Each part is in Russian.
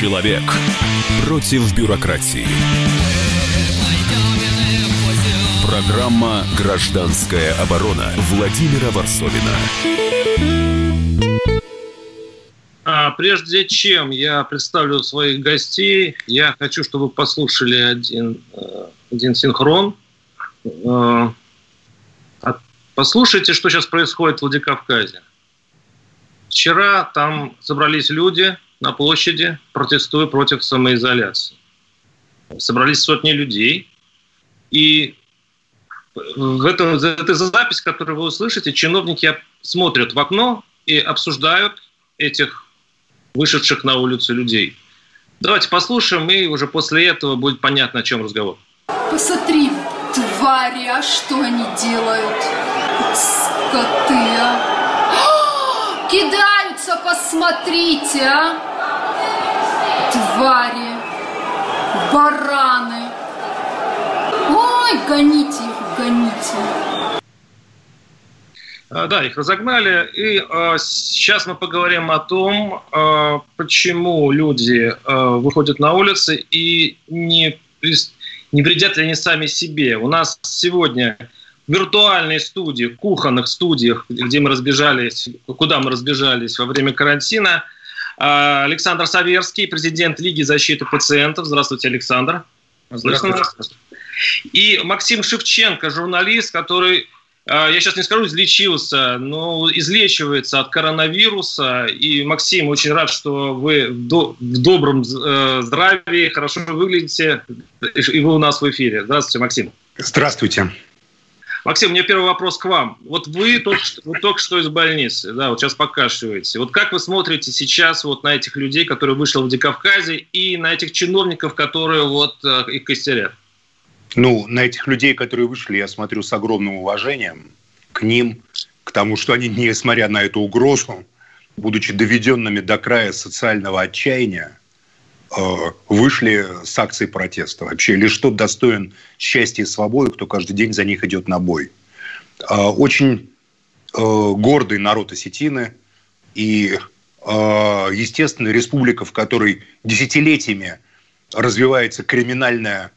Человек против бюрократии. Программа «Гражданская оборона» Владимира Варсовина. А прежде чем я представлю своих гостей, я хочу, чтобы послушали один, э, один синхрон. Э, послушайте, что сейчас происходит в Владикавказе. Вчера там собрались люди на площади, протестуя против самоизоляции. Собрались сотни людей. И в этом, это запись, которую вы услышите, чиновники смотрят в окно и обсуждают этих вышедших на улицу людей. Давайте послушаем, и уже после этого будет понятно, о чем разговор. Посмотри, твари, а что они делают? Скоты, а? Кидаются, посмотрите, а! Твари, бараны. Ой, гоните их, гоните. А, да, их разогнали. И э, сейчас мы поговорим о том, э, почему люди э, выходят на улицы и не, не вредят ли они сами себе. У нас сегодня виртуальной студии, кухонных студиях, где мы разбежались, куда мы разбежались во время карантина. А, Александр Саверский, президент Лиги защиты пациентов. Здравствуйте, Александр. Здравствуйте. И Максим Шевченко, журналист, который, а, я сейчас не скажу, излечился, но излечивается от коронавируса. И, Максим, очень рад, что вы в добром э, здравии, хорошо выглядите, и вы у нас в эфире. Здравствуйте, Максим. Здравствуйте. Максим, у меня первый вопрос к вам. Вот вы только, что, вы только что из больницы, да, вот сейчас покашиваете. Вот как вы смотрите сейчас вот на этих людей, которые вышли в Владикавказе, и на этих чиновников, которые вот э, их костерят? Ну, на этих людей, которые вышли, я смотрю с огромным уважением к ним, к тому, что они, несмотря на эту угрозу, будучи доведенными до края социального отчаяния, вышли с акцией протеста вообще. Лишь тот достоин счастья и свободы, кто каждый день за них идет на бой. Э, очень э, гордый народ осетины и, естественно, республика, в которой десятилетиями развивается криминальная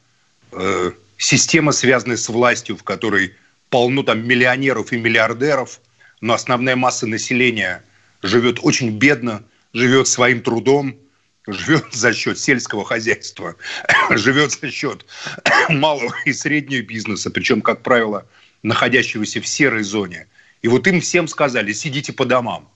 система, связанная с властью, в которой полно там миллионеров и миллиардеров, но основная масса населения живет очень бедно, живет своим трудом – живет за счет сельского хозяйства, живет за счет малого и среднего бизнеса, причем, как правило, находящегося в серой зоне. И вот им всем сказали, сидите по домам.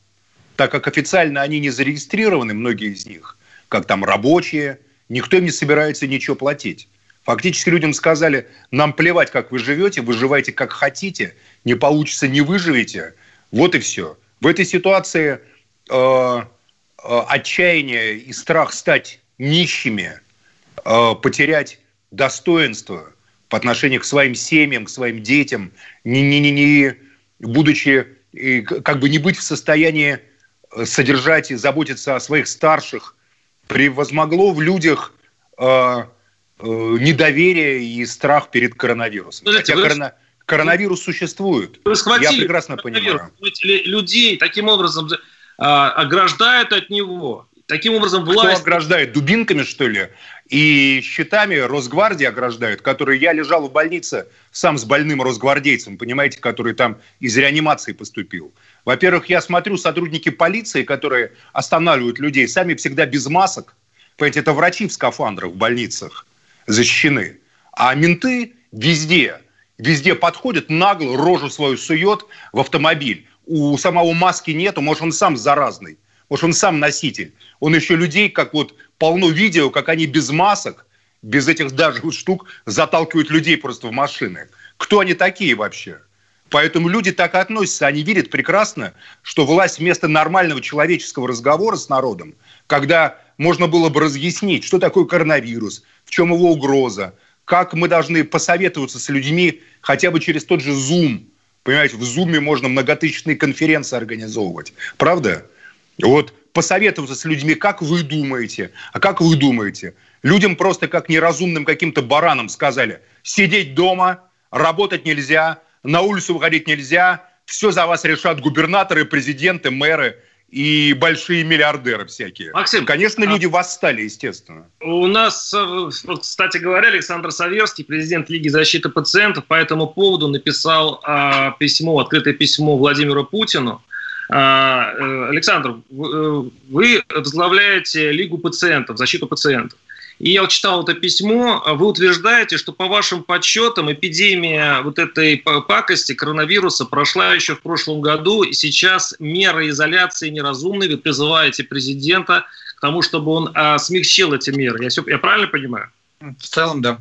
Так как официально они не зарегистрированы, многие из них, как там рабочие, никто им не собирается ничего платить. Фактически людям сказали, нам плевать, как вы живете, выживайте как хотите, не получится, не выживете. Вот и все. В этой ситуации э, отчаяние и страх стать нищими, э, потерять достоинство по отношению к своим семьям, к своим детям, не, не, не, не будучи как бы не быть в состоянии э, содержать и заботиться о своих старших, превозмогло в людях э, э, недоверие и страх перед коронавирусом. Подождите, Хотя вы... корона... коронавирус существует. Вы Я прекрасно понимаю. Людей таким образом ограждают от него. Таким образом, власть... Кто ограждает? Дубинками, что ли? И щитами Росгвардии ограждают, которые я лежал в больнице сам с больным росгвардейцем, понимаете, который там из реанимации поступил. Во-первых, я смотрю, сотрудники полиции, которые останавливают людей, сами всегда без масок. Понимаете, это врачи в скафандрах в больницах защищены. А менты везде, везде подходят, нагло рожу свою сует в автомобиль у самого маски нету, может, он сам заразный, может, он сам носитель. Он еще людей, как вот полно видео, как они без масок, без этих даже штук заталкивают людей просто в машины. Кто они такие вообще? Поэтому люди так относятся, они видят прекрасно, что власть вместо нормального человеческого разговора с народом, когда можно было бы разъяснить, что такое коронавирус, в чем его угроза, как мы должны посоветоваться с людьми хотя бы через тот же Zoom – Понимаете, в Зуме можно многотысячные конференции организовывать. Правда? Вот посоветоваться с людьми, как вы думаете, а как вы думаете? Людям просто как неразумным каким-то баранам сказали, сидеть дома, работать нельзя, на улицу выходить нельзя, все за вас решат губернаторы, президенты, мэры и большие миллиардеры всякие. Максим, Конечно, а... люди восстали, естественно. У нас, э, кстати говоря, Александр Саверский, президент Лиги защиты пациентов, по этому поводу написал а, письмо, открытое письмо Владимиру Путину. А, э, Александр, вы возглавляете Лигу пациентов, защиту пациентов. И я читал это письмо, вы утверждаете, что по вашим подсчетам эпидемия вот этой пакости, коронавируса, прошла еще в прошлом году, и сейчас меры изоляции неразумны, вы призываете президента к тому, чтобы он а, смягчил эти меры. Я, все, я правильно понимаю? В целом, да.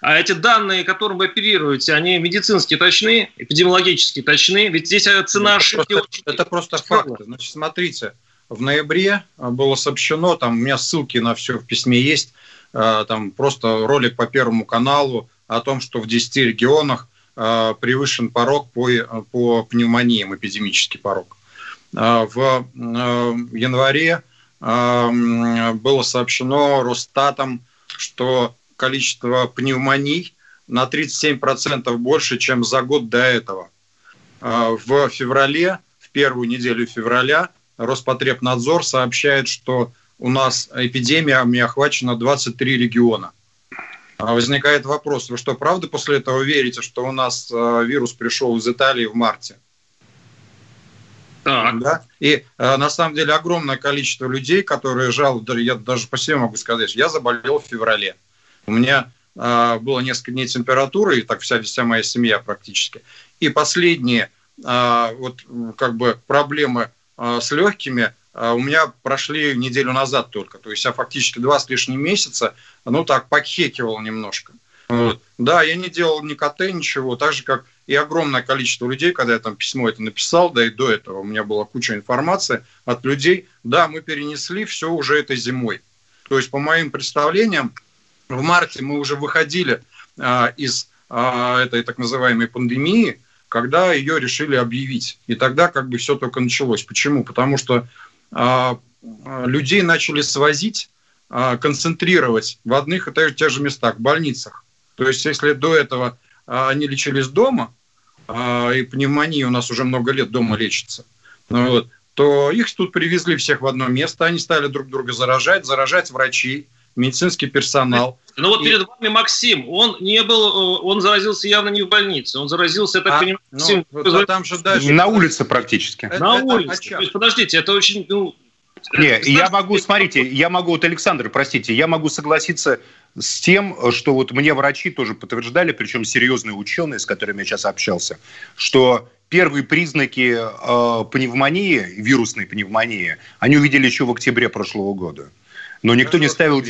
А эти данные, которым вы оперируете, они медицински точны, эпидемиологически точны? Ведь здесь э, цена ошибки... Это, очень... это просто факты. Значит, смотрите, в ноябре а, было сообщено, там у меня ссылки на все в письме есть, а, там просто ролик по Первому каналу о том, что в 10 регионах а, превышен порог по, по пневмониям, эпидемический порог. В январе было сообщено Росстатом, что количество пневмоний на 37% больше, чем за год до этого. В феврале, в первую неделю февраля, Роспотребнадзор сообщает, что у нас эпидемиями охвачено 23 региона. А возникает вопрос, вы что, правда после этого верите, что у нас э, вирус пришел из Италии в марте? Так. Да? И э, на самом деле огромное количество людей, которые жалуют, я даже по себе могу сказать, я заболел в феврале. У меня э, было несколько дней температуры, и так вся, вся моя семья практически. И последние вот как бы проблемы а, с легкими а, у меня прошли неделю назад только. То есть я фактически два с лишним месяца, ну так, покекивал немножко. Вот. Да, я не делал ни КТ, ничего, так же, как и огромное количество людей, когда я там письмо это написал, да и до этого у меня была куча информации от людей, да, мы перенесли все уже этой зимой. То есть, по моим представлениям, в марте мы уже выходили а, из а, этой так называемой пандемии, когда ее решили объявить. И тогда как бы все только началось. Почему? Потому что а, людей начали свозить, а, концентрировать в одних и тех, же местах, в больницах. То есть если до этого а, они лечились дома, а, и пневмония у нас уже много лет дома лечится, ну, вот, то их тут привезли всех в одно место, они стали друг друга заражать, заражать врачей, медицинский персонал. Ну вот и... перед вами Максим, он не был, э, он заразился явно не в больнице, он заразился, я так а, понимаю, ну, Максим, вот, там же дальше... на улице практически. Это, на это улице. То есть, подождите, это очень, ну, не, я могу, смотрите, я могу, вот Александр, простите, я могу согласиться с тем, что вот мне врачи тоже подтверждали, причем серьезные ученые, с которыми я сейчас общался, что первые признаки э, пневмонии, вирусной пневмонии, они увидели еще в октябре прошлого года. Но никто не ставил...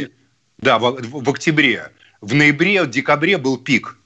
Да, в, в, октябре. В ноябре, в декабре был пик.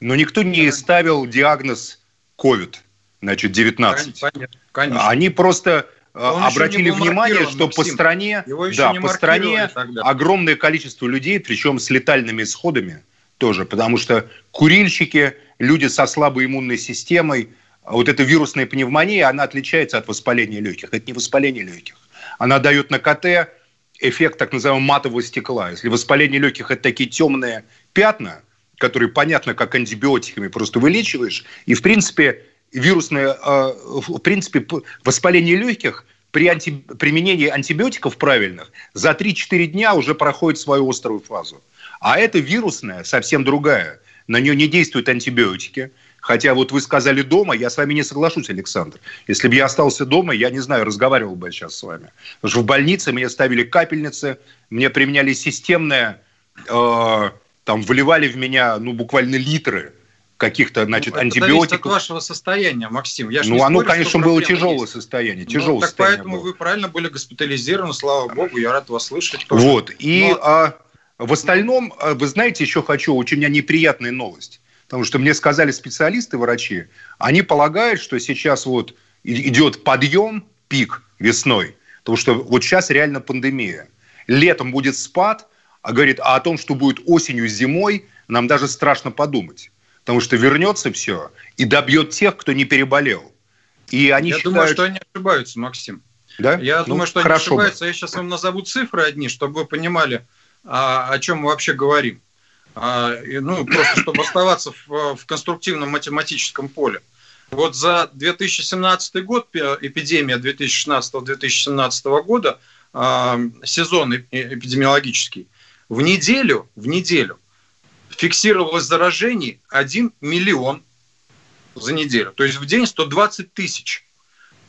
Но никто не ставил диагноз COVID, значит, 19. Конечно, конечно. Они просто э, Он обратили внимание, что Максим. по стране, да, по стране огромное количество людей, причем с летальными исходами тоже, потому что курильщики, люди со слабой иммунной системой, вот эта вирусная пневмония, она отличается от воспаления легких. Это не воспаление легких. Она дает на КТ эффект так называемого матового стекла. Если воспаление легких – это такие темные пятна, которые понятно, как антибиотиками просто вылечиваешь, и, в принципе, вирусное, э, в принципе, воспаление легких при анти, применении антибиотиков правильных за 3-4 дня уже проходит свою острую фазу. А это вирусная, совсем другая. На нее не действуют антибиотики – Хотя вот вы сказали дома, я с вами не соглашусь, Александр. Если бы я остался дома, я не знаю, разговаривал бы сейчас с вами. Потому что в больнице мне ставили капельницы, мне применяли системное, э, там вливали в меня, ну, буквально литры каких-то, значит, ну, антибиотиков. от вашего состояния, Максим. Я ну, оно, конечно, было тяжелое есть. состояние. Ну, тяжелое так состояние поэтому было. вы правильно были госпитализированы, слава богу, я рад вас слышать. Тоже. Вот, и Но... а, в остальном, а, вы знаете, еще хочу, очень у меня неприятная новость. Потому что мне сказали специалисты, врачи, они полагают, что сейчас вот идет подъем, пик весной, потому что вот сейчас реально пандемия. Летом будет спад, а говорит, а о том, что будет осенью, зимой, нам даже страшно подумать. Потому что вернется все и добьет тех, кто не переболел. И они Я считают... думаю, что они ошибаются, Максим. Да? Я ну, думаю, что они ошибаются. Бы. Я сейчас вам назову цифры одни, чтобы вы понимали, о, о чем мы вообще говорим. А, ну, просто чтобы оставаться в, в конструктивном математическом поле. Вот за 2017 год, эпидемия 2016-2017 года, сезон эпидемиологический, в неделю, в неделю фиксировалось заражений 1 миллион за неделю. То есть в день 120 тысяч.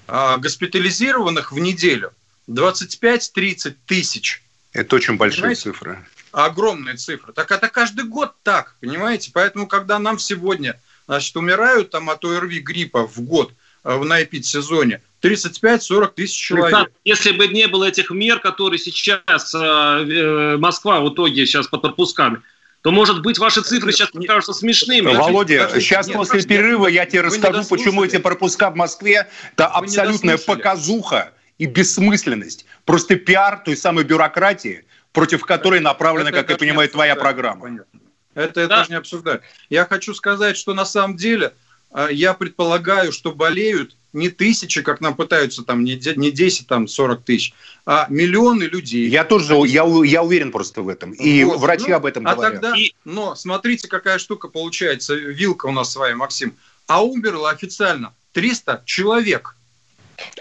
А госпитализированных в неделю 25-30 тысяч. Это очень большие понимаете? цифры. Огромные цифры. Так это каждый год так, понимаете? Поэтому, когда нам сегодня значит, умирают там от ОРВИ гриппа в год э, на эпидсезоне, 35-40 тысяч человек. Если бы не было этих мер, которые сейчас э, э, Москва в итоге сейчас под пропусками, то, может быть, ваши цифры сейчас покажутся смешными. Володя, подождите, сейчас нет, после подождите, перерыва я тебе расскажу, почему эти пропуска в Москве – это абсолютная показуха и бессмысленность. Просто пиар той самой бюрократии, против которой направлена, это, как я понимаю, твоя программа. Понятно. Это, это да. не обсуждать. Я хочу сказать, что на самом деле а, я предполагаю, что болеют не тысячи, как нам пытаются, там, не 10, там, 40 тысяч, а миллионы людей. Я тоже, я, я уверен просто в этом. И вот. врачи ну, об этом а говорят. Тогда, но смотрите, какая штука получается, вилка у нас с вами, Максим. А умерло официально 300 человек.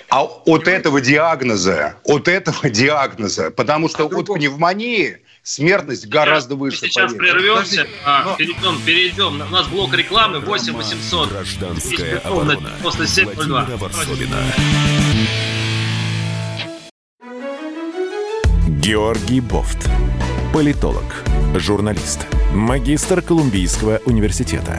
А от Понимаете? этого диагноза, от этого диагноза, потому что а от другого... пневмонии смертность сейчас, гораздо выше. Мы сейчас поверьте. прервемся, а, но... перейдем, перейдем. У нас блок рекламы 8 800. Гражданская оборона. После 702. Георгий Бофт. Политолог, журналист, магистр Колумбийского университета,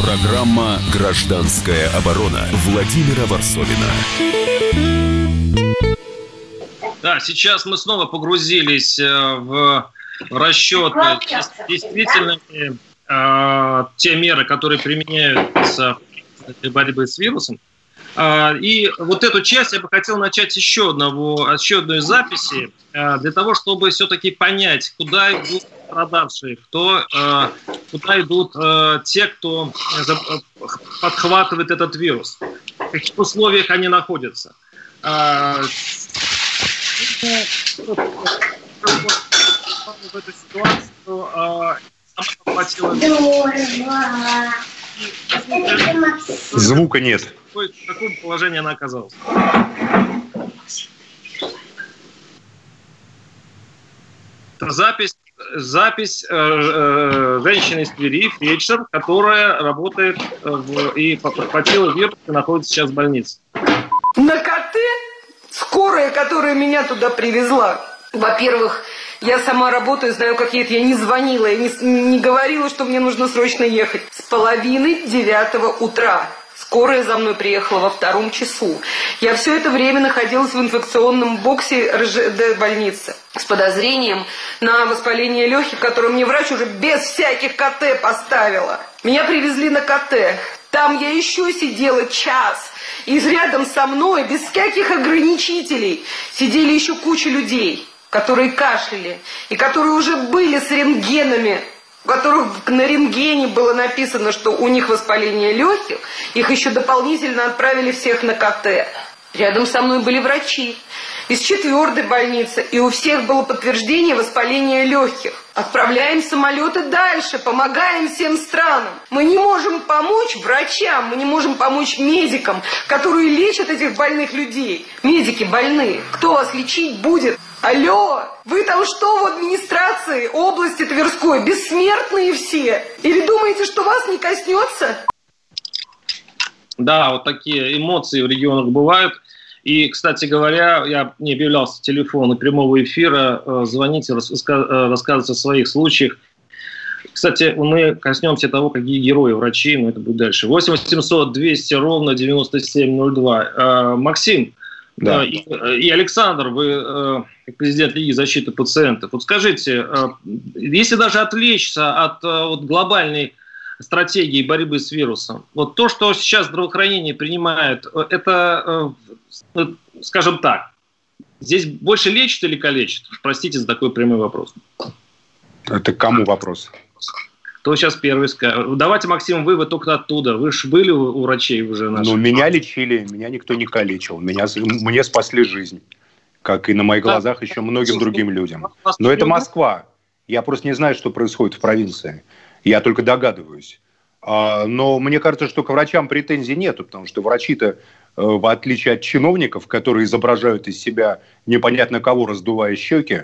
Программа «Гражданская оборона» Владимира Варсовина. Да, сейчас мы снова погрузились э, в расчеты действительно э, те меры, которые применяются для борьбы с вирусом. Э, и вот эту часть я бы хотел начать еще, одного, еще одной записи, э, для того, чтобы все-таки понять, куда идут страдавшие, кто, э, куда идут э, те, кто подхватывает этот вирус, в каких условиях они находятся в эту ситуацию Звука нет. В каком положении она оказалась? Запись, запись э, э, женщины из Твери, фельдшер, которая работает э, в, и подхватила вирус и находится сейчас в больнице. На КТ Скорая, которая меня туда привезла, во-первых, я сама работаю, знаю, как едет. Я не звонила, я не, не говорила, что мне нужно срочно ехать. С половины девятого утра. Скорая за мной приехала во втором часу. Я все это время находилась в инфекционном боксе РЖД больницы с подозрением на воспаление легких, которое мне врач уже без всяких КТ поставила. Меня привезли на КТ. Там я еще сидела час. И рядом со мной, без всяких ограничителей, сидели еще куча людей, которые кашляли, и которые уже были с рентгенами, которых на рентгене было написано, что у них воспаление легких, их еще дополнительно отправили всех на КТ. Рядом со мной были врачи из четвертой больницы, и у всех было подтверждение воспаления легких. Отправляем самолеты дальше, помогаем всем странам. Мы не можем помочь врачам, мы не можем помочь медикам, которые лечат этих больных людей. Медики больны. Кто вас лечить будет? Алло, вы там что в администрации области Тверской? Бессмертные все? Или думаете, что вас не коснется? Да, вот такие эмоции в регионах бывают. И, кстати говоря, я не объявлялся телефона прямого эфира. Э, звоните, э, рассказывайте о своих случаях. Кстати, мы коснемся того, какие герои врачи, но это будет дальше. 8 800 200 ровно 9702. Э, Максим да. и, и Александр, вы как президент Лиги защиты пациентов. Вот скажите, если даже отвлечься от вот, глобальной стратегии борьбы с вирусом, вот то, что сейчас здравоохранение принимает, это скажем так, здесь больше лечит или калечит? Простите за такой прямой вопрос. Это кому вопрос? Кто сейчас первый скажет? Давайте, Максим, вы, вы только оттуда. Вы же были у врачей уже наших. Ну, меня лечили, меня никто не калечил. Меня, мне спасли жизнь. Как и на моих глазах еще многим другим людям. Но это Москва. Я просто не знаю, что происходит в провинции. Я только догадываюсь. А, но мне кажется, что к врачам претензий нету, потому что врачи-то, э, в отличие от чиновников, которые изображают из себя непонятно кого, раздувая щеки,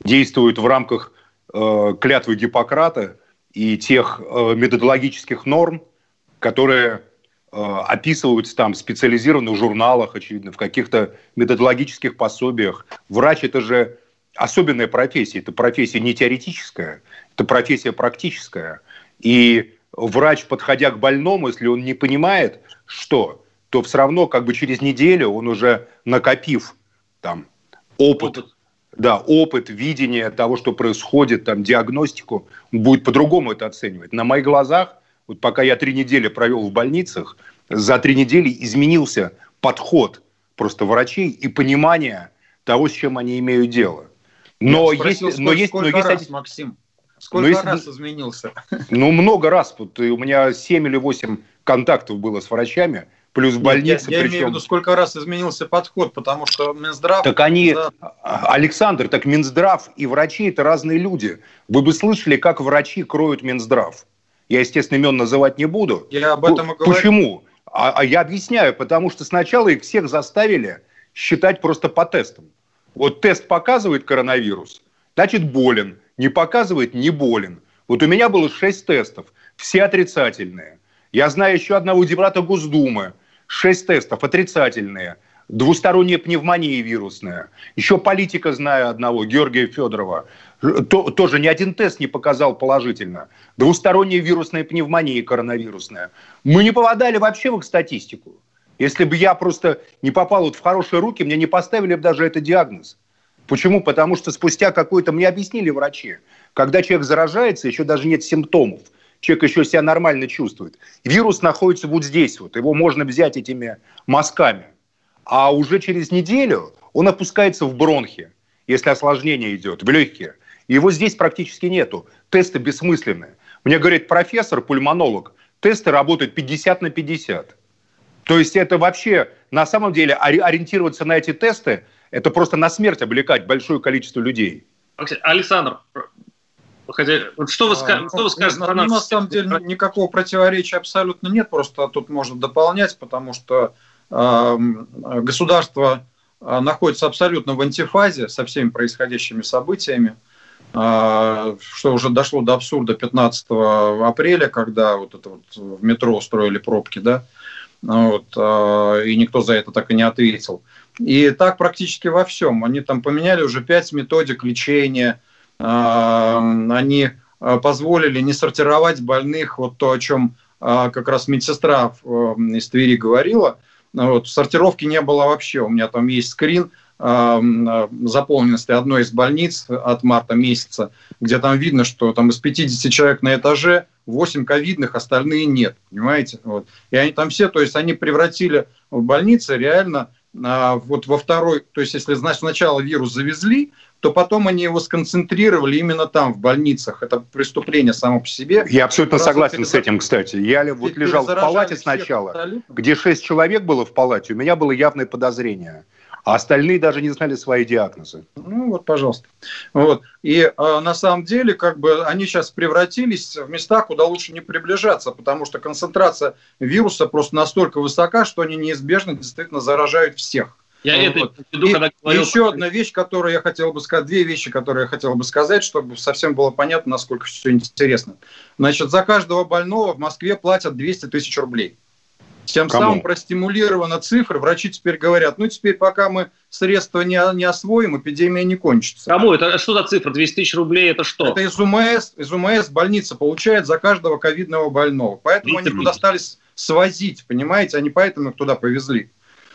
действуют в рамках э, клятвы Гиппократа и тех э, методологических норм, которые описываются там в специализированных журналах, очевидно, в каких-то методологических пособиях. Врач – это же особенная профессия, это профессия не теоретическая, это профессия практическая. И врач, подходя к больному, если он не понимает, что, то все равно как бы через неделю он уже накопив там опыт, опыт. Да, опыт, видение того, что происходит, там диагностику, будет по-другому это оценивать. На моих глазах, вот пока я три недели провел в больницах, за три недели изменился подход просто врачей и понимание того, с чем они имеют дело. Но есть, но есть, но есть, раз, Максим, Сколько ну, раз изменился? Ну, много раз. Вот, у меня 7 или 8 контактов было с врачами, плюс больницы. Я, я причем... имею в виду, сколько раз изменился подход, потому что Минздрав... Так они... Да... Александр, так Минздрав и врачи – это разные люди. Вы бы слышали, как врачи кроют Минздрав. Я, естественно, имен называть не буду. Я об этом и говорю. Почему? А, а я объясняю, потому что сначала их всех заставили считать просто по тестам. Вот тест показывает коронавирус, значит болен не показывает, не болен. Вот у меня было шесть тестов, все отрицательные. Я знаю еще одного депутата Госдумы, шесть тестов отрицательные. Двусторонняя пневмония вирусная. Еще политика знаю одного, Георгия Федорова. То, тоже ни один тест не показал положительно. Двусторонняя вирусная пневмония коронавирусная. Мы не попадали вообще в их статистику. Если бы я просто не попал вот в хорошие руки, мне не поставили бы даже этот диагноз. Почему? Потому что спустя какое-то, мне объяснили врачи, когда человек заражается, еще даже нет симптомов, человек еще себя нормально чувствует. Вирус находится вот здесь вот, его можно взять этими мазками. А уже через неделю он опускается в бронхи, если осложнение идет, в легкие. Его здесь практически нету. Тесты бессмысленные. Мне говорит профессор, пульмонолог, тесты работают 50 на 50. То есть это вообще, на самом деле, ориентироваться на эти тесты это просто на смерть облекать большое количество людей. Александр, Хотя, что вы, а, что вы скажете на, на, на самом деле никакого противоречия абсолютно нет, просто тут можно дополнять, потому что э, государство э, находится абсолютно в антифазе со всеми происходящими событиями, э, что уже дошло до абсурда 15 апреля, когда вот это вот в метро устроили пробки, да, вот, э, и никто за это так и не ответил. И так практически во всем. Они там поменяли уже пять методик лечения. А, они а, позволили не сортировать больных, вот то, о чем а, как раз медсестра из Твери говорила. Вот, сортировки не было вообще. У меня там есть скрин заполненности одной из больниц от марта месяца, где там видно, что там из 50 человек на этаже 8 ковидных, остальные нет, понимаете? Вот. И они там все, то есть они превратили в больницы реально вот во второй, то есть если значит, сначала вирус завезли, то потом они его сконцентрировали именно там, в больницах. Это преступление само по себе. Я абсолютно Раз согласен перез... с этим, кстати. Я вот лежал в палате сначала, где шесть человек было в палате, у меня было явное подозрение а остальные даже не знали свои диагнозы. Ну вот, пожалуйста. Вот. И э, на самом деле, как бы они сейчас превратились в места, куда лучше не приближаться, потому что концентрация вируса просто настолько высока, что они неизбежно действительно заражают всех. Я вот. это веду, когда говорил... И еще одна вещь, которую я хотел бы сказать, две вещи, которые я хотел бы сказать, чтобы совсем было понятно, насколько все интересно. Значит, за каждого больного в Москве платят 200 тысяч рублей. Тем Кому? самым простимулирована цифра. Врачи теперь говорят, ну теперь пока мы средства не, не освоим, эпидемия не кончится. Кому? Это что за цифра? 200 тысяч рублей это что? Это из УМС. Из УМС больница получает за каждого ковидного больного. Поэтому они туда стали свозить, понимаете? Они поэтому их туда повезли.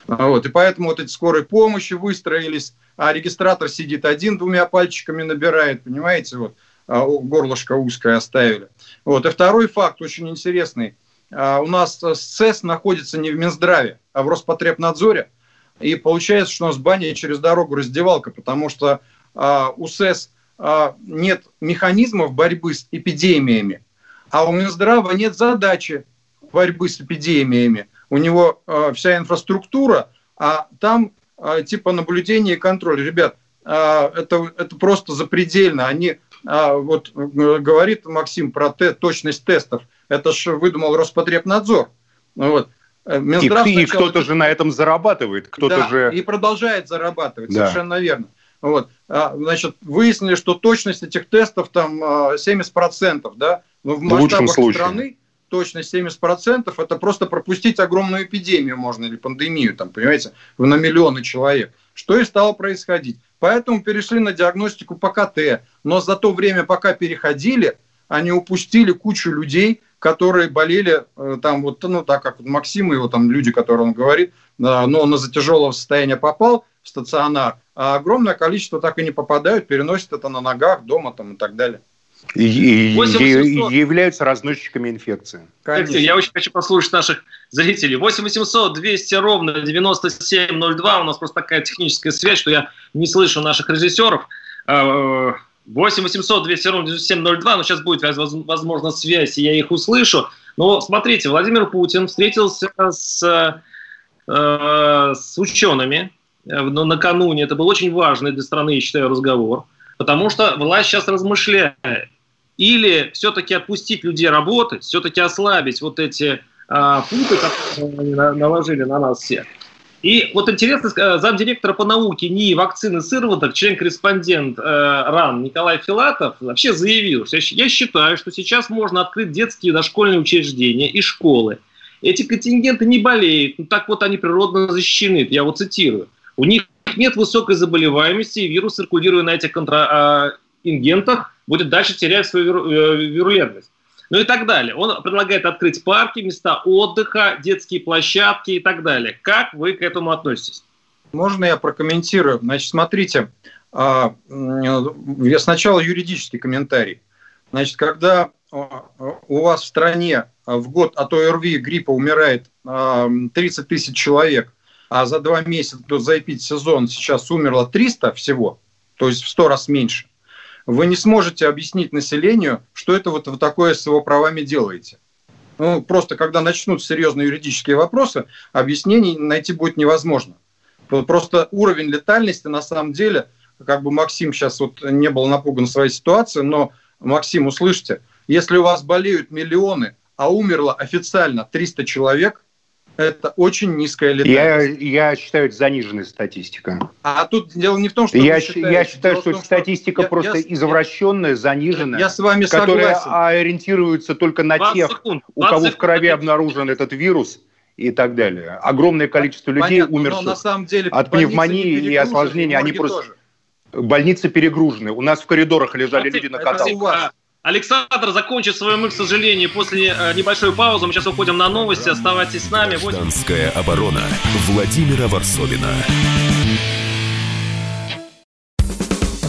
Вот. И поэтому вот эти скорые помощи выстроились, а регистратор сидит один, двумя пальчиками набирает, понимаете? Вот. А горлышко узкое оставили. Вот. И второй факт очень интересный – а, у нас СЭС находится не в Минздраве, а в Роспотребнадзоре. и получается, что у нас баня через дорогу раздевалка, потому что а, у СЭС нет механизмов борьбы с эпидемиями, а у Минздрава нет задачи борьбы с эпидемиями. У него а, вся инфраструктура, а там а, типа наблюдения и контроль. Ребят, а, это, это просто запредельно. Они, а, вот говорит Максим про те, точность тестов, это же выдумал Роспотребнадзор. Вот. Минздрав и, сначала... и кто-то же на этом зарабатывает, кто-то да, же... и продолжает зарабатывать, да. совершенно верно. Вот. Значит, выяснили, что точность этих тестов там 70%, да, но в масштабах в страны точность 70% это просто пропустить огромную эпидемию можно или пандемию, там, понимаете, на миллионы человек. Что и стало происходить. Поэтому перешли на диагностику по КТ. Но за то время, пока переходили, они упустили кучу людей, которые болели э, там вот, ну, так как Максим его там люди, которые он говорит, но он из-за тяжелого состояния попал в стационар, а огромное количество так и не попадают, переносят это на ногах, дома там и так далее. И, и, и являются разносчиками инфекции. Конечно. Я очень хочу послушать наших зрителей. 8 800 200 ровно 9702. У нас просто такая техническая связь, что я не слышу наших режиссеров. 8 800 200 ровно 9702. Но сейчас будет, возможно, связь, и я их услышу. Но смотрите, Владимир Путин встретился с, э, с учеными э, накануне. Это был очень важный для страны, я считаю, разговор. Потому что власть сейчас размышляет. Или все-таки отпустить людей работать, все-таки ослабить вот эти а, пункты, которые они наложили на нас всех. И вот интересно, э, замдиректора по науке НИИ вакцины сыроваток, член-корреспондент э, РАН Николай Филатов вообще заявил, что я считаю, что сейчас можно открыть детские дошкольные учреждения и школы. Эти контингенты не болеют, ну так вот они природно защищены, я вот цитирую. У них нет высокой заболеваемости, и вирус, циркулируя на этих контрагентах, будет дальше терять свою э, вирулентность. Ну и так далее. Он предлагает открыть парки, места отдыха, детские площадки и так далее. Как вы к этому относитесь? Можно я прокомментирую? Значит, смотрите, а, я сначала юридический комментарий. Значит, когда а, у вас в стране в год от ОРВИ гриппа умирает 30 тысяч человек, а за два месяца, за эпид-сезон сейчас умерло 300 всего, то есть в 100 раз меньше, вы не сможете объяснить населению, что это вот вы такое с его правами делаете. Ну, просто когда начнут серьезные юридические вопросы, объяснений найти будет невозможно. Просто уровень летальности на самом деле, как бы Максим сейчас вот не был напуган своей ситуацией, но, Максим, услышьте, если у вас болеют миллионы, а умерло официально 300 человек – это очень низкая летальность. Я, я считаю, это заниженная статистика. А тут дело не в том, что я, считаете, я считаю, что это статистика что просто я, извращенная, заниженная, я с вами которая согласен. ориентируется только на тех, секунд, у кого секунд, в крови обнаружен этот вирус и так далее. Огромное количество людей Понятно, умерших на самом деле, от пневмонии и осложнений. Они просто... Тоже. Больницы перегружены. У нас в коридорах лежали люди на каталках. Александр закончит свою мысль, к сожалению, после э, небольшой паузы. Мы сейчас уходим на новости. Оставайтесь с нами. Гражданская оборона Владимира Варсовина.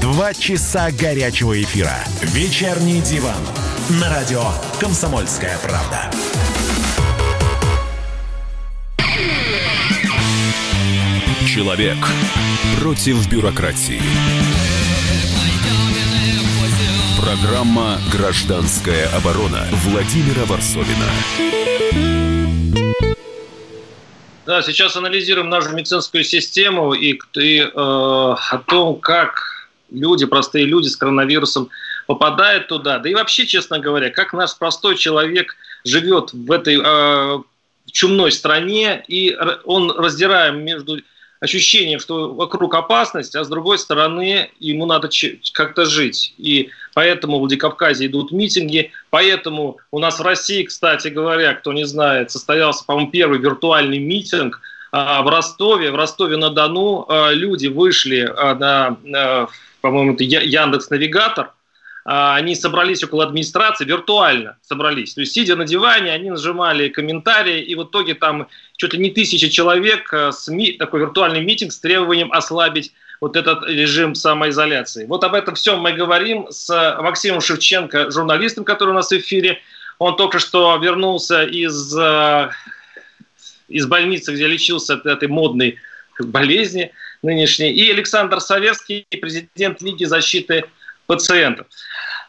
Два часа горячего эфира. Вечерний диван на радио «Комсомольская правда». Человек против бюрократии. Программа «Гражданская оборона» Владимира Варсовина. Да, сейчас анализируем нашу медицинскую систему и, и э, о том, как люди, простые люди с коронавирусом попадает туда. Да и вообще, честно говоря, как наш простой человек живет в этой э, чумной стране, и он раздираем между ощущением, что вокруг опасность, а с другой стороны ему надо как-то жить. И поэтому в Владикавказе идут митинги, поэтому у нас в России, кстати говоря, кто не знает, состоялся, по-моему, первый виртуальный митинг а, в Ростове. В Ростове-на-Дону а, люди вышли на, по-моему, это Яндекс Навигатор, а, они собрались около администрации, виртуально собрались. То есть, сидя на диване, они нажимали комментарии, и в итоге там что-то не тысяча человек, а, СМИ, такой виртуальный митинг с требованием ослабить вот этот режим самоизоляции. Вот об этом всем мы говорим с Максимом Шевченко, журналистом, который у нас в эфире. Он только что вернулся из, а, из больницы, где лечился от этой модной болезни нынешней. И Александр Саверский, президент Лиги защиты пациентов.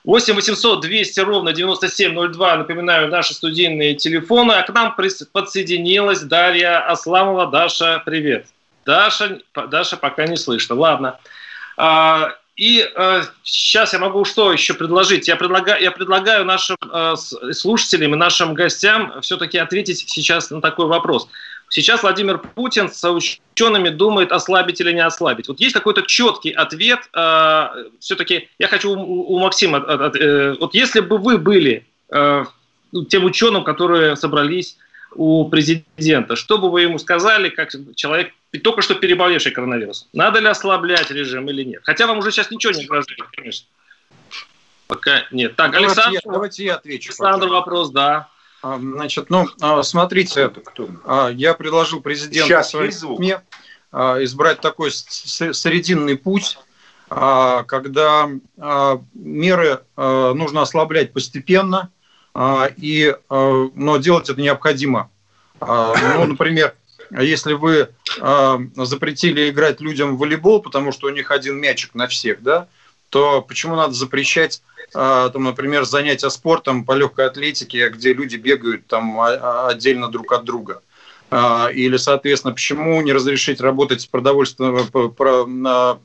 8 800 200 ровно 9702, напоминаю, наши студийные телефоны. А к нам подсоединилась Дарья Асламова. Даша, привет. Даша, Даша пока не слышно. Ладно. А, и сейчас я могу что еще предложить? Я предлагаю, я предлагаю нашим э, слушателям и нашим гостям все-таки ответить сейчас на такой вопрос. Сейчас Владимир Путин с учеными думает, ослабить или не ослабить. Вот есть какой-то четкий ответ. Э, все-таки я хочу у, у Максима... Э, вот если бы вы были э, тем ученым, которые собрались у президента, что бы вы ему сказали, как человек, только что переболевший коронавирусом? Надо ли ослаблять режим или нет? Хотя вам уже сейчас ничего не угрожает, конечно. Пока нет. Так, давайте Александр, я, давайте я отвечу. Александр, пока. вопрос, да. А, значит, ну, а, смотрите? А, я предложил президенту Сейчас звук. СМИ избрать такой срединный путь, когда меры нужно ослаблять постепенно, и, но делать это необходимо. Ну, например, если вы запретили играть людям в волейбол, потому что у них один мячик на всех, да, то почему надо запрещать, а, там, например, занятия спортом по легкой атлетике, где люди бегают там а, а, отдельно друг от друга? Или, соответственно, почему не разрешить работать с продовольственным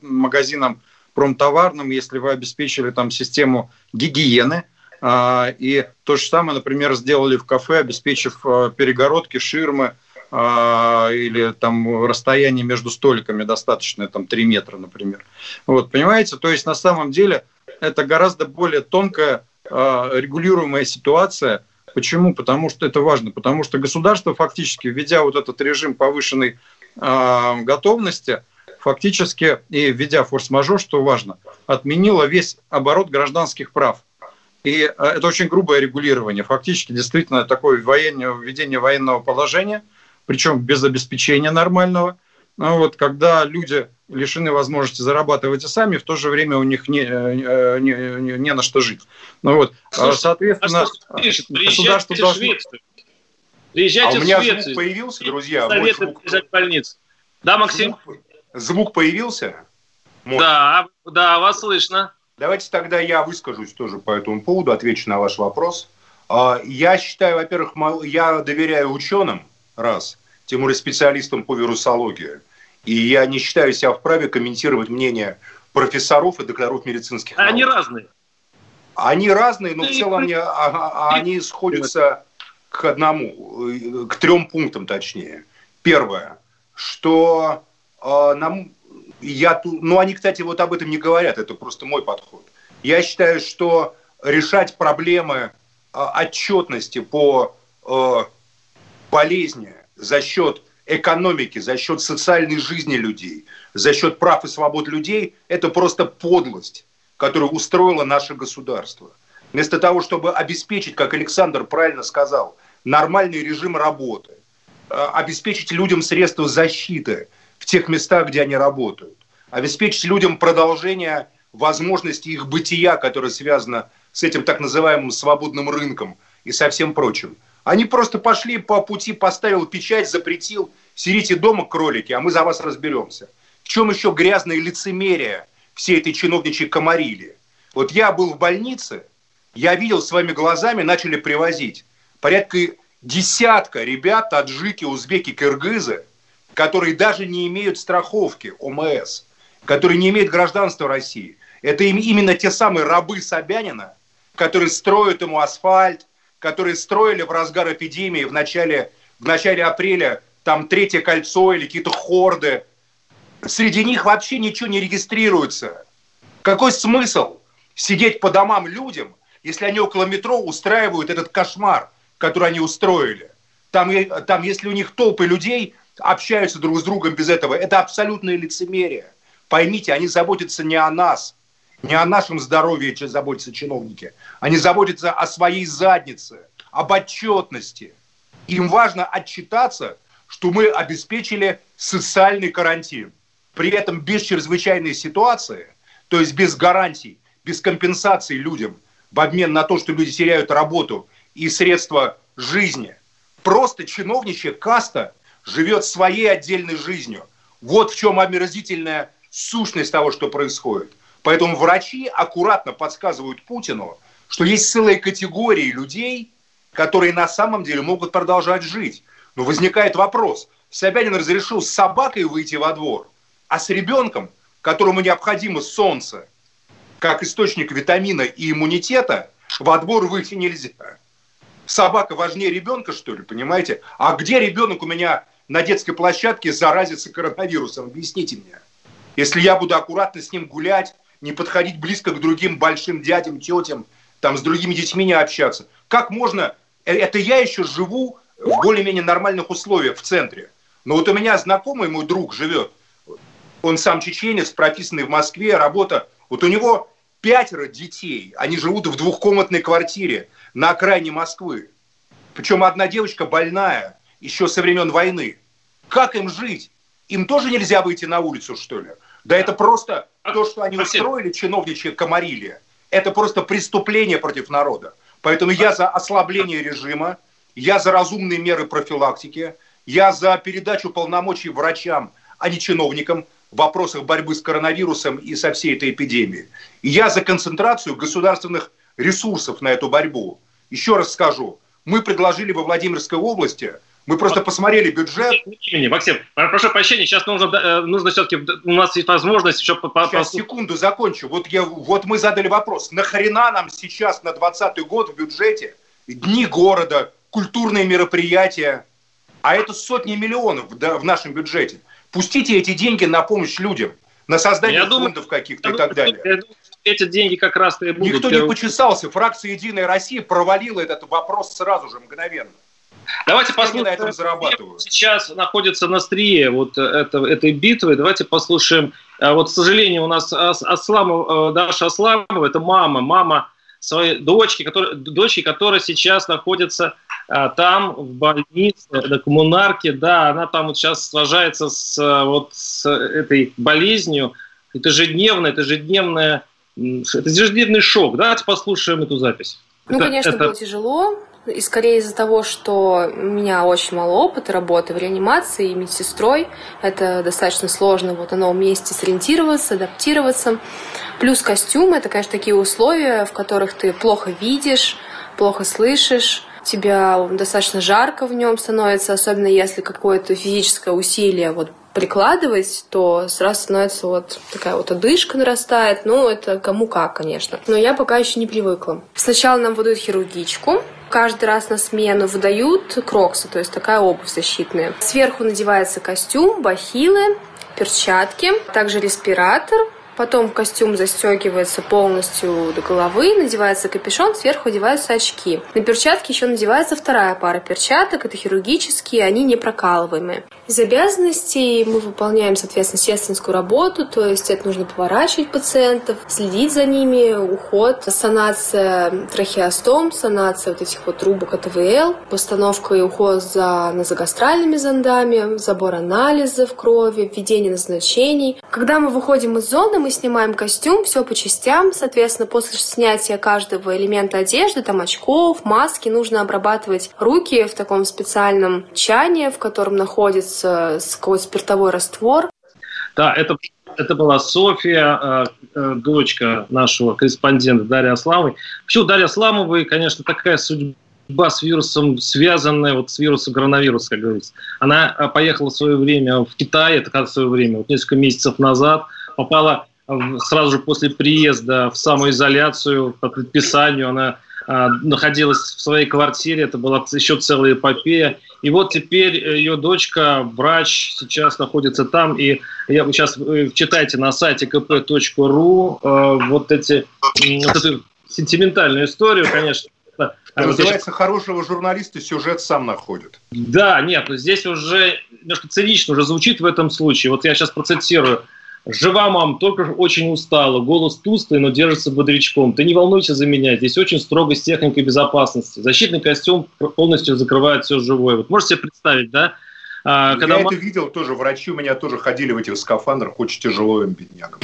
магазином промтоварным, если вы обеспечили там систему гигиены, и то же самое, например, сделали в кафе, обеспечив перегородки, ширмы, или там расстояние между столиками достаточное, там 3 метра, например. Вот, понимаете, то есть на самом деле это гораздо более тонкая а, регулируемая ситуация. Почему? Потому что это важно. Потому что государство фактически, введя вот этот режим повышенной э, готовности, фактически, и введя форс-мажор, что важно, отменило весь оборот гражданских прав. И это очень грубое регулирование. Фактически, действительно, такое военное, введение военного положения – причем без обеспечения нормального. Ну, вот, когда люди лишены возможности зарабатывать и сами, в то же время у них не, э, не, не, не на что жить. Ну, вот, а, Слушай, соответственно, а что, государство должно... Приезжайте а у меня в звук появился, друзья? Советы звук... в больницу. Да, Максим? Звук, звук появился? Может? Да, да, вас слышно. Давайте тогда я выскажусь тоже по этому поводу, отвечу на ваш вопрос. А, я считаю, во-первых, я доверяю ученым, раз. Тем более специалистом по вирусологии. И я не считаю себя вправе комментировать мнение профессоров и докторов медицинских наук. Они разные. Они разные, но в целом они, а, а, они сходятся к одному, э, к трем пунктам точнее. Первое, что э, нам, я, ну они, кстати, вот об этом не говорят, это просто мой подход. Я считаю, что решать проблемы э, отчетности по э, болезни за счет экономики, за счет социальной жизни людей, за счет прав и свобод людей, это просто подлость, которую устроило наше государство. Вместо того, чтобы обеспечить, как Александр правильно сказал, нормальный режим работы, э, обеспечить людям средства защиты в тех местах, где они работают, обеспечить людям продолжение возможности их бытия, которое связано с этим так называемым свободным рынком и со всем прочим – они просто пошли по пути, поставил печать, запретил, сидите дома, кролики, а мы за вас разберемся. В чем еще грязное лицемерие всей этой чиновничьей комарили? Вот я был в больнице, я видел своими глазами, начали привозить порядка десятка ребят, таджики, узбеки, кыргызы, которые даже не имеют страховки ОМС, которые не имеют гражданства России. Это именно те самые рабы Собянина, которые строят ему асфальт, которые строили в разгар эпидемии в начале, в начале апреля там третье кольцо или какие-то хорды. Среди них вообще ничего не регистрируется. Какой смысл сидеть по домам людям, если они около метро устраивают этот кошмар, который они устроили? Там, там если у них толпы людей общаются друг с другом без этого, это абсолютное лицемерие. Поймите, они заботятся не о нас, не о нашем здоровье, чем заботятся чиновники. Они заботятся о своей заднице, об отчетности. Им важно отчитаться, что мы обеспечили социальный карантин. При этом без чрезвычайной ситуации, то есть без гарантий, без компенсации людям в обмен на то, что люди теряют работу и средства жизни. Просто чиновничья каста живет своей отдельной жизнью. Вот в чем омерзительная сущность того, что происходит. Поэтому врачи аккуратно подсказывают Путину, что есть целые категории людей, которые на самом деле могут продолжать жить. Но возникает вопрос, Собянин разрешил с собакой выйти во двор, а с ребенком, которому необходимо солнце, как источник витамина и иммунитета, во двор выйти нельзя. Собака важнее ребенка, что ли, понимаете? А где ребенок у меня на детской площадке заразится коронавирусом? Объясните мне. Если я буду аккуратно с ним гулять, не подходить близко к другим большим дядям, тетям, там с другими детьми не общаться. Как можно? Э, это я еще живу в более-менее нормальных условиях в центре. Но вот у меня знакомый мой друг живет, он сам чеченец, прописанный в Москве, работа. Вот у него пятеро детей, они живут в двухкомнатной квартире на окраине Москвы. Причем одна девочка больная, еще со времен войны. Как им жить? Им тоже нельзя выйти на улицу, что ли? Да это просто то, что они устроили, чиновничье комарилия, это просто преступление против народа. Поэтому я за ослабление режима, я за разумные меры профилактики, я за передачу полномочий врачам, а не чиновникам в вопросах борьбы с коронавирусом и со всей этой эпидемией. И я за концентрацию государственных ресурсов на эту борьбу. Еще раз скажу, мы предложили во Владимирской области – мы просто посмотрели бюджет. Максим, прошу прощения, сейчас нужно, э, нужно все-таки, у нас есть возможность еще... Сейчас, секунду, закончу. Вот, я, вот мы задали вопрос, нахрена нам сейчас на 2020 год в бюджете дни города, культурные мероприятия, а это сотни миллионов да, в нашем бюджете. Пустите эти деньги на помощь людям, на создание я фондов каких-то и так далее. Я думаю, эти деньги как раз-то и будут. Никто не почесался. Фракция «Единая Россия» провалила этот вопрос сразу же, мгосменно. Давайте посмотрим, на этом зарабатывают. сейчас находится на острие вот это, этой битвы. Давайте послушаем. А, вот, к сожалению, у нас Асламов, э, Даша Асламова, это мама, мама своей дочки, которая, дочки, которая сейчас находится а, там, в больнице, на коммунарке, да, она там вот сейчас сражается с, вот, с этой болезнью. Это ежедневно, это ежедневное, это ежедневный шок. Давайте послушаем эту запись. Ну, это, конечно, это... было тяжело. И скорее из-за того, что у меня очень мало опыта работы в реанимации и медсестрой, это достаточно сложно вот на новом месте сориентироваться, адаптироваться. Плюс костюм – это, конечно, такие условия, в которых ты плохо видишь, плохо слышишь, тебя достаточно жарко в нем становится, особенно если какое-то физическое усилие вот прикладывать, то сразу становится вот такая вот одышка нарастает. Ну, это кому как, конечно. Но я пока еще не привыкла. Сначала нам выдают хирургичку, каждый раз на смену выдают кроксы, то есть такая обувь защитная. Сверху надевается костюм, бахилы, перчатки, также респиратор, Потом костюм застегивается полностью до головы, надевается капюшон, сверху одеваются очки. На перчатки еще надевается вторая пара перчаток, это хирургические, они не прокалываемые. Из обязанностей мы выполняем, соответственно, сестринскую работу, то есть это нужно поворачивать пациентов, следить за ними, уход, санация трахеостом, санация вот этих вот трубок от постановка и уход за назогастральными зондами, забор анализов крови, введение назначений. Когда мы выходим из зоны, мы снимаем костюм, все по частям. Соответственно, после снятия каждого элемента одежды, там очков, маски, нужно обрабатывать руки в таком специальном чане, в котором находится какой-то спиртовой раствор. Да, это это была София, э, э, дочка нашего корреспондента Дарьи Асламовой. Вообще у Дарьи Асламовой, конечно, такая судьба с вирусом, связанная вот с вирусом коронавируса, как говорится. Она э, поехала в свое время в Китай, это как в свое время, вот несколько месяцев назад, попала сразу же после приезда в самоизоляцию по предписанию. Она а, находилась в своей квартире, это была еще целая эпопея. И вот теперь ее дочка, врач, сейчас находится там. И я, сейчас э, читайте на сайте kp.ru э, вот, эти, вот эту сентиментальную историю, конечно. Это называется, хорошего журналиста сюжет сам находит. Да, нет, но здесь уже немножко цинично уже звучит в этом случае. Вот я сейчас процитирую Жива мам, только очень устала, голос тусклый, но держится бодрячком. Ты не волнуйся за меня, здесь очень строго с техникой безопасности. Защитный костюм полностью закрывает все живое. Вот можете себе представить, да? А, когда Я мам... это видел тоже, врачи у меня тоже ходили в этих скафандрах, очень тяжело им, беднягам.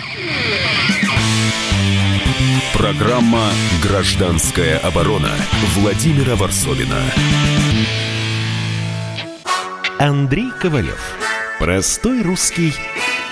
Программа «Гражданская оборона» Владимира Варсовина. Андрей Ковалев. Простой русский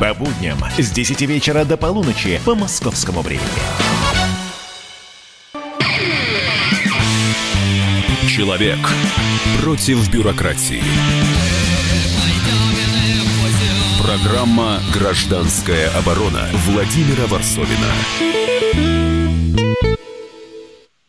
По будням с 10 вечера до полуночи по московскому времени. Человек против бюрократии. Программа «Гражданская оборона» Владимира Варсовина.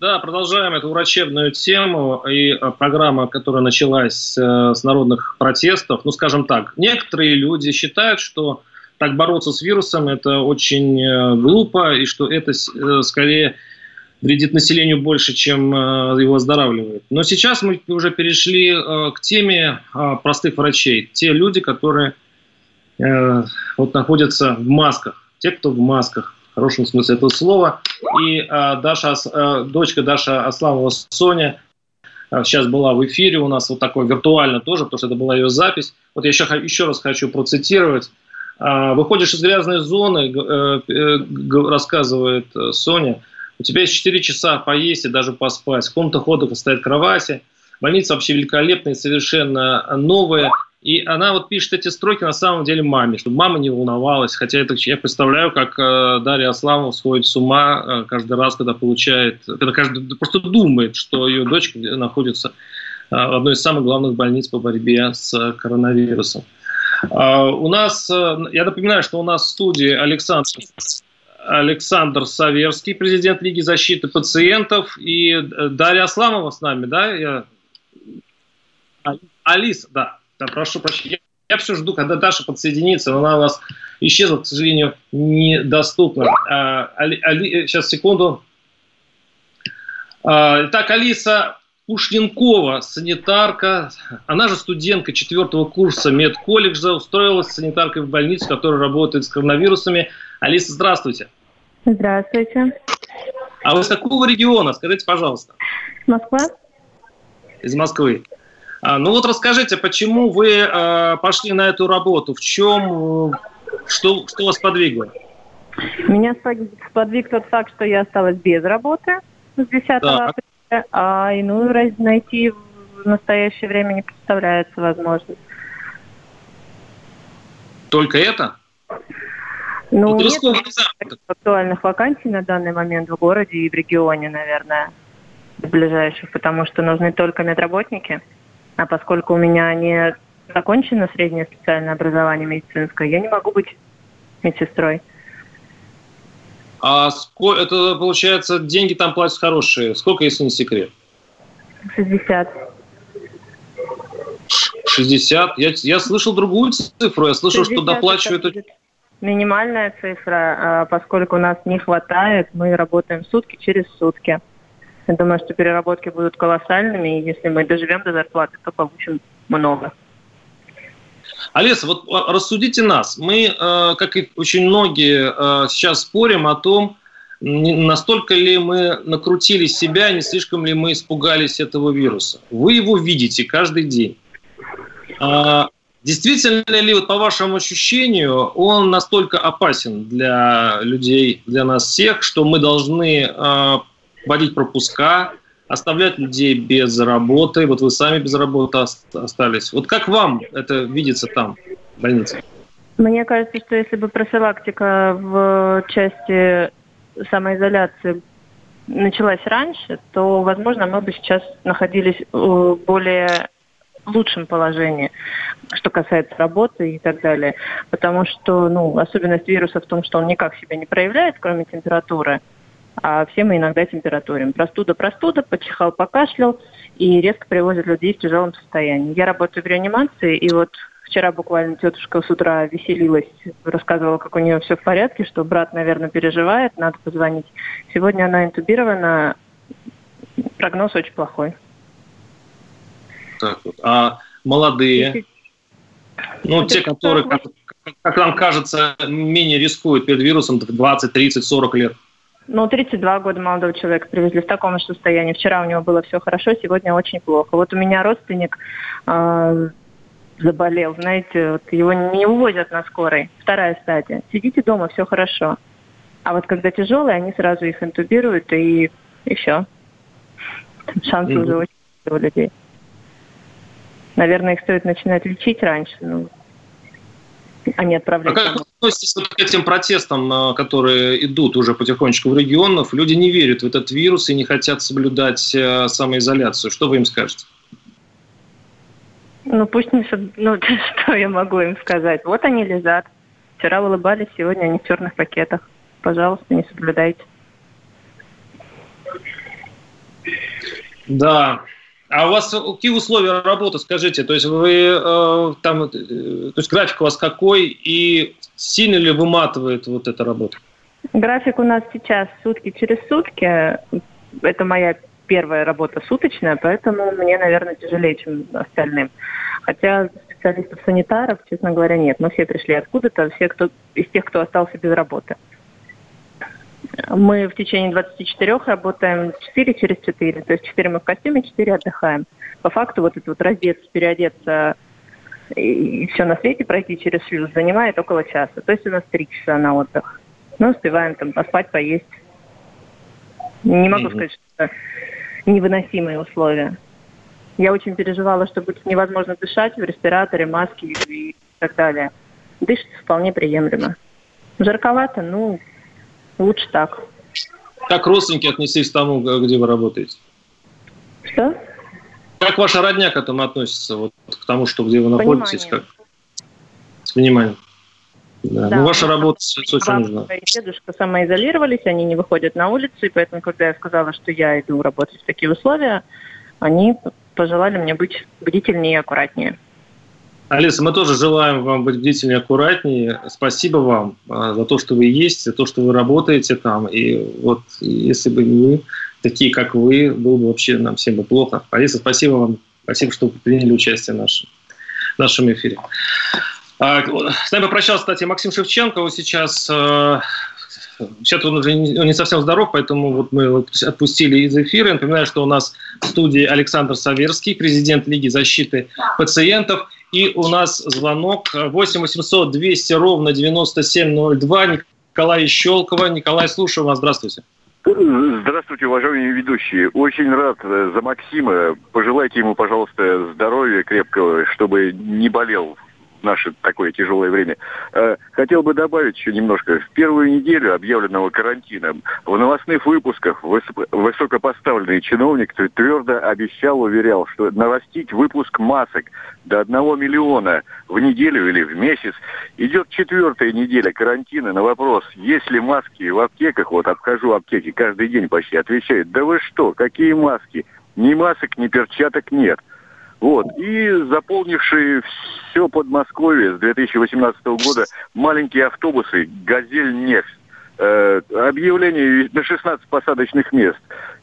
Да, продолжаем эту врачебную тему и э, программа, которая началась э, с народных протестов. Ну, скажем так, некоторые люди считают, что так бороться с вирусом это очень э, глупо, и что это э, скорее вредит населению больше, чем э, его оздоравливает. Но сейчас мы уже перешли к теме простых врачей. Те люди, которые вот находятся в масках. Те, кто в масках, в хорошем смысле этого слова. И Даша, дочка Даша Аславова Соня сейчас была в эфире у нас вот такой виртуально тоже, потому что это была ее запись. Вот я еще, еще раз хочу процитировать выходишь из грязной зоны, э, э, рассказывает э, Соня, у тебя есть 4 часа поесть и даже поспать. В комнатах отдыха стоят кровати. Больница вообще великолепная, совершенно новая. И она вот пишет эти строки на самом деле маме, чтобы мама не волновалась. Хотя это, я представляю, как Дарья Аславова сходит с ума каждый раз, когда получает, когда каждый просто думает, что ее дочка находится в одной из самых главных больниц по борьбе с коронавирусом. А, у нас, э, я напоминаю, что у нас в студии Александр, Александр Саверский, президент Лиги защиты пациентов, и э, Дарья Асламова с нами, да? Я... Алиса, да, да, прошу прощения. Я все жду, когда Даша подсоединится, но она у нас исчезла, к сожалению, недоступна. А, Али, Али, сейчас, секунду. А, итак, Алиса, Пушненкова, санитарка, она же студентка четвертого курса медколледжа, устроилась санитаркой в больницу, которая работает с коронавирусами. Алиса, здравствуйте. Здравствуйте. А вы с какого региона? Скажите, пожалуйста. Москва. Из Москвы. А, ну вот расскажите, почему вы а, пошли на эту работу? В чем, что, что вас подвигло? Меня сподвиг тот факт, что я осталась без работы с 10 да. апреля а иную найти в настоящее время не представляется возможность. Только это? Ну, вот нет актуальных вакансий на данный момент в городе и в регионе, наверное, в ближайших, потому что нужны только медработники. А поскольку у меня не закончено среднее специальное образование медицинское, я не могу быть медсестрой. А сколько, это получается, деньги там платят хорошие. Сколько, если не секрет? 60. 60? Я, я слышал другую цифру. Я слышал, что доплачивают... Минимальная цифра, а поскольку у нас не хватает, мы работаем сутки через сутки. Я думаю, что переработки будут колоссальными, и если мы доживем до зарплаты, то получим много. Олеса, вот а, рассудите нас. Мы, э, как и очень многие, э, сейчас спорим о том, настолько ли мы накрутили себя, не слишком ли мы испугались этого вируса. Вы его видите каждый день. А, действительно ли, вот по вашему ощущению, он настолько опасен для людей, для нас всех, что мы должны э, вводить пропуска, оставлять людей без работы. Вот вы сами без работы остались. Вот как вам это видится там, в больнице? Мне кажется, что если бы профилактика в части самоизоляции началась раньше, то, возможно, мы бы сейчас находились в более лучшем положении, что касается работы и так далее. Потому что, ну, особенность вируса в том, что он никак себя не проявляет, кроме температуры. А все мы иногда температурим. Простуда, простуда, почихал, покашлял, и резко привозят людей в тяжелом состоянии. Я работаю в реанимации, и вот вчера буквально тетушка с утра веселилась, рассказывала, как у нее все в порядке, что брат, наверное, переживает, надо позвонить. Сегодня она интубирована, прогноз очень плохой. Так вот. А молодые, ну, те, которые, как, как нам кажется, менее рискуют перед вирусом 20, 30, 40 лет. Ну, 32 года молодого человека привезли в таком же состоянии. Вчера у него было все хорошо, сегодня очень плохо. Вот у меня родственник э, заболел, знаете, вот его не увозят на скорой. Вторая стадия. Сидите дома, все хорошо. А вот когда тяжелые, они сразу их интубируют, и, все. Шансы mm-hmm. уже очень у людей. Наверное, их стоит начинать лечить раньше, ну, а не отправлять. А как вы относитесь к этим протестам, а, которые идут уже потихонечку в регионах? Люди не верят в этот вирус и не хотят соблюдать а, самоизоляцию. Что вы им скажете? Ну, пусть не... Ну, что я могу им сказать? Вот они лежат. Вчера улыбались, сегодня они в черных пакетах. Пожалуйста, не соблюдайте. Да, а у вас какие условия работы, скажите? То есть вы э, там, э, то есть график у вас какой и сильно ли выматывает вот эта работа? График у нас сейчас сутки через сутки. Это моя первая работа суточная, поэтому мне, наверное, тяжелее, чем остальным. Хотя специалистов-санитаров, честно говоря, нет. Мы все пришли откуда-то, все кто, из тех, кто остался без работы. Мы в течение 24 работаем 4 через 4. То есть 4 мы в костюме, 4 отдыхаем. По факту вот это вот раздеться, переодеться и, все на свете пройти через шлюз занимает около часа. То есть у нас 3 часа на отдых. Ну, успеваем там поспать, поесть. Не могу mm-hmm. сказать, что это невыносимые условия. Я очень переживала, что будет невозможно дышать в респираторе, маске и так далее. Дышится вполне приемлемо. Жарковато, ну, Лучше так. Как родственники отнеслись к тому, где вы работаете? Что? Как ваша родня к этому относится, вот, к тому, что где вы находитесь? Как? С вниманием. Да. Да, ну, ваша работа сейчас очень нужна. и дедушка самоизолировались, они не выходят на улицу, и поэтому, когда я сказала, что я иду работать в такие условия, они пожелали мне быть бдительнее и аккуратнее. Алиса, мы тоже желаем вам быть бдительнее, аккуратнее. Спасибо вам а, за то, что вы есть, за то, что вы работаете там. И вот если бы не вы, такие как вы, было бы вообще нам всем бы плохо. Алиса, спасибо вам. Спасибо, что приняли участие в нашем, в нашем эфире. А, с нами попрощался, кстати, Максим Шевченко. Он сейчас а, сейчас он уже не совсем здоров, поэтому вот мы отпустили из эфира. Я напоминаю, что у нас в студии Александр Саверский, президент Лиги защиты пациентов – и у нас звонок 8 800 200 ровно 9702. Николай Щелкова. Николай, слушаю вас. Здравствуйте. Здравствуйте, уважаемые ведущие. Очень рад э, за Максима. Пожелайте ему, пожалуйста, здоровья крепкого, чтобы не болел наше такое тяжелое время. Э, хотел бы добавить еще немножко. В первую неделю объявленного карантина в новостных выпусках высокопоставленный чиновник твердо обещал, уверял, что нарастить выпуск масок до одного миллиона в неделю или в месяц. Идет четвертая неделя карантина на вопрос, есть ли маски в аптеках, вот обхожу аптеки каждый день почти, отвечают, да вы что, какие маски? Ни масок, ни перчаток нет. Вот. И заполнившие все Подмосковье с 2018 года маленькие автобусы «Газель Нефть». Э, объявление на 16 посадочных мест.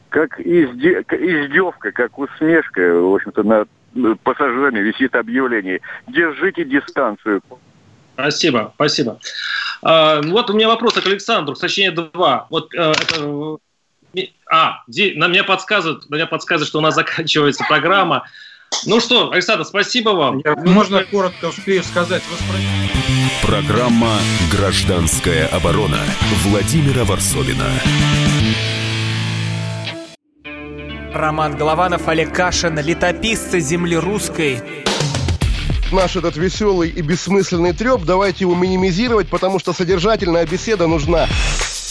Как изде... издевка, как усмешка, в общем-то, над пассажирами висит объявление. Держите дистанцию. Спасибо, спасибо. А, вот у меня вопрос к Александру, точнее два. Вот э, это а, на меня подсказывают, меня подсказывают, что у нас заканчивается программа. Ну что, Александр, спасибо вам. Я, можно коротко успею сказать? Программа «Гражданская оборона» Владимира Варсовина. Роман Голованов, Олег Кашин, летописцы земли русской. Наш этот веселый и бессмысленный треп, давайте его минимизировать, потому что содержательная беседа нужна.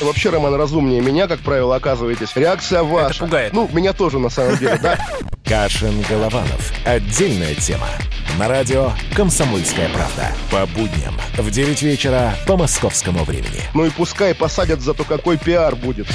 Вообще, Роман, разумнее меня, как правило, оказываетесь. Реакция ваша. Это пугает. Ну, меня тоже, на самом деле, да. Кашин-Голованов. Отдельная тема. На радио «Комсомольская правда». По будням в 9 вечера по московскому времени. Ну и пускай посадят, зато какой пиар будет.